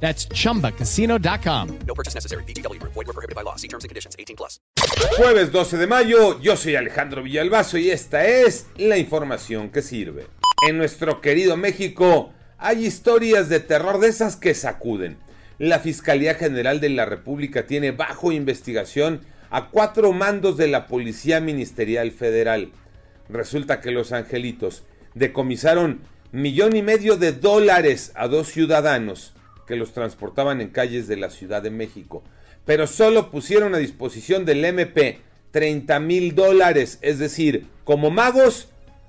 That's chumbacasino.com. No purchase necessary. BGW. Void were prohibited by law. See terms and conditions. 18 plus. Jueves 12 de mayo, yo soy Alejandro Villalbazo y esta es la información que sirve. En nuestro querido México hay historias de terror de esas que sacuden. La Fiscalía General de la República tiene bajo investigación a cuatro mandos de la Policía Ministerial Federal. Resulta que los angelitos decomisaron millón y medio de dólares a dos ciudadanos que los transportaban en calles de la Ciudad de México. Pero solo pusieron a disposición del MP 30 mil dólares, es decir, como magos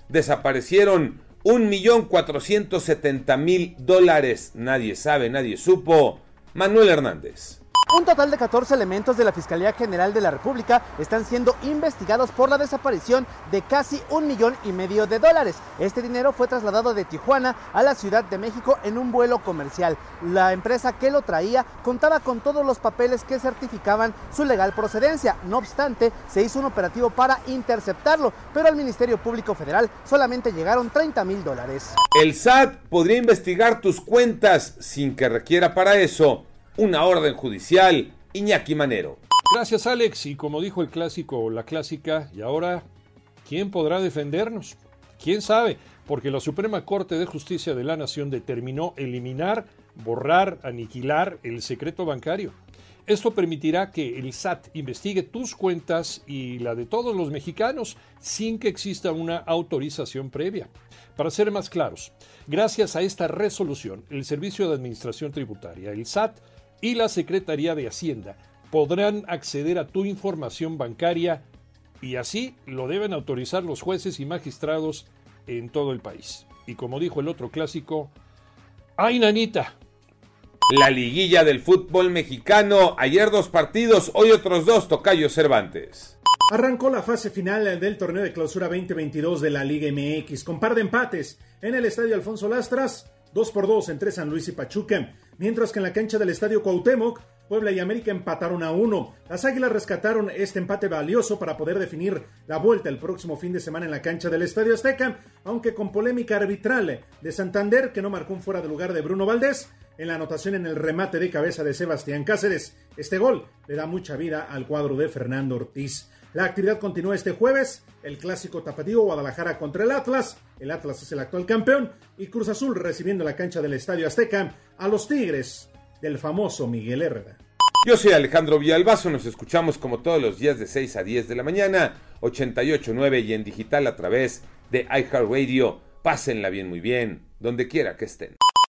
desaparecieron un millón cuatrocientos setenta mil dólares. Nadie sabe, nadie supo. Manuel Hernández. Un total de 14 elementos de la Fiscalía General de la República están siendo investigados por la desaparición de casi un millón y medio de dólares. Este dinero fue trasladado de Tijuana a la Ciudad de México en un vuelo comercial. La empresa que lo traía contaba con todos los papeles que certificaban su legal procedencia. No obstante, se hizo un operativo para interceptarlo, pero al Ministerio Público Federal solamente llegaron 30 mil dólares. El SAT podría investigar tus cuentas sin que requiera para eso una orden judicial. Iñaki Manero. Gracias Alex, y como dijo el clásico o la clásica, y ahora, ¿quién podrá defendernos? ¿Quién sabe? Porque la Suprema Corte de Justicia de la Nación determinó eliminar, borrar, aniquilar el secreto bancario. Esto permitirá que el SAT investigue tus cuentas y la de todos los mexicanos sin que exista una autorización previa. Para ser más claros, gracias a esta resolución, el Servicio de Administración Tributaria, el SAT, y la Secretaría de Hacienda podrán acceder a tu información bancaria y así lo deben autorizar los jueces y magistrados en todo el país. Y como dijo el otro clásico, ¡ay, nanita! La liguilla del fútbol mexicano, ayer dos partidos, hoy otros dos, Tocayo Cervantes. Arrancó la fase final del torneo de clausura 2022 de la Liga MX con par de empates en el estadio Alfonso Lastras, 2 por 2 entre San Luis y Pachuca, mientras que en la cancha del estadio Cuauhtémoc, Puebla y América empataron a uno. Las Águilas rescataron este empate valioso para poder definir la vuelta el próximo fin de semana en la cancha del Estadio Azteca, aunque con polémica arbitral de Santander que no marcó un fuera de lugar de Bruno Valdés en la anotación en el remate de cabeza de Sebastián Cáceres. Este gol le da mucha vida al cuadro de Fernando Ortiz. La actividad continúa este jueves, el clásico tapatío Guadalajara contra el Atlas, el Atlas es el actual campeón, y Cruz Azul recibiendo la cancha del Estadio Azteca a los Tigres del famoso Miguel Herrera. Yo soy Alejandro Villalbazo, nos escuchamos como todos los días de 6 a 10 de la mañana, 88.9 y en digital a través de iHeartRadio. Pásenla bien, muy bien, donde quiera que estén.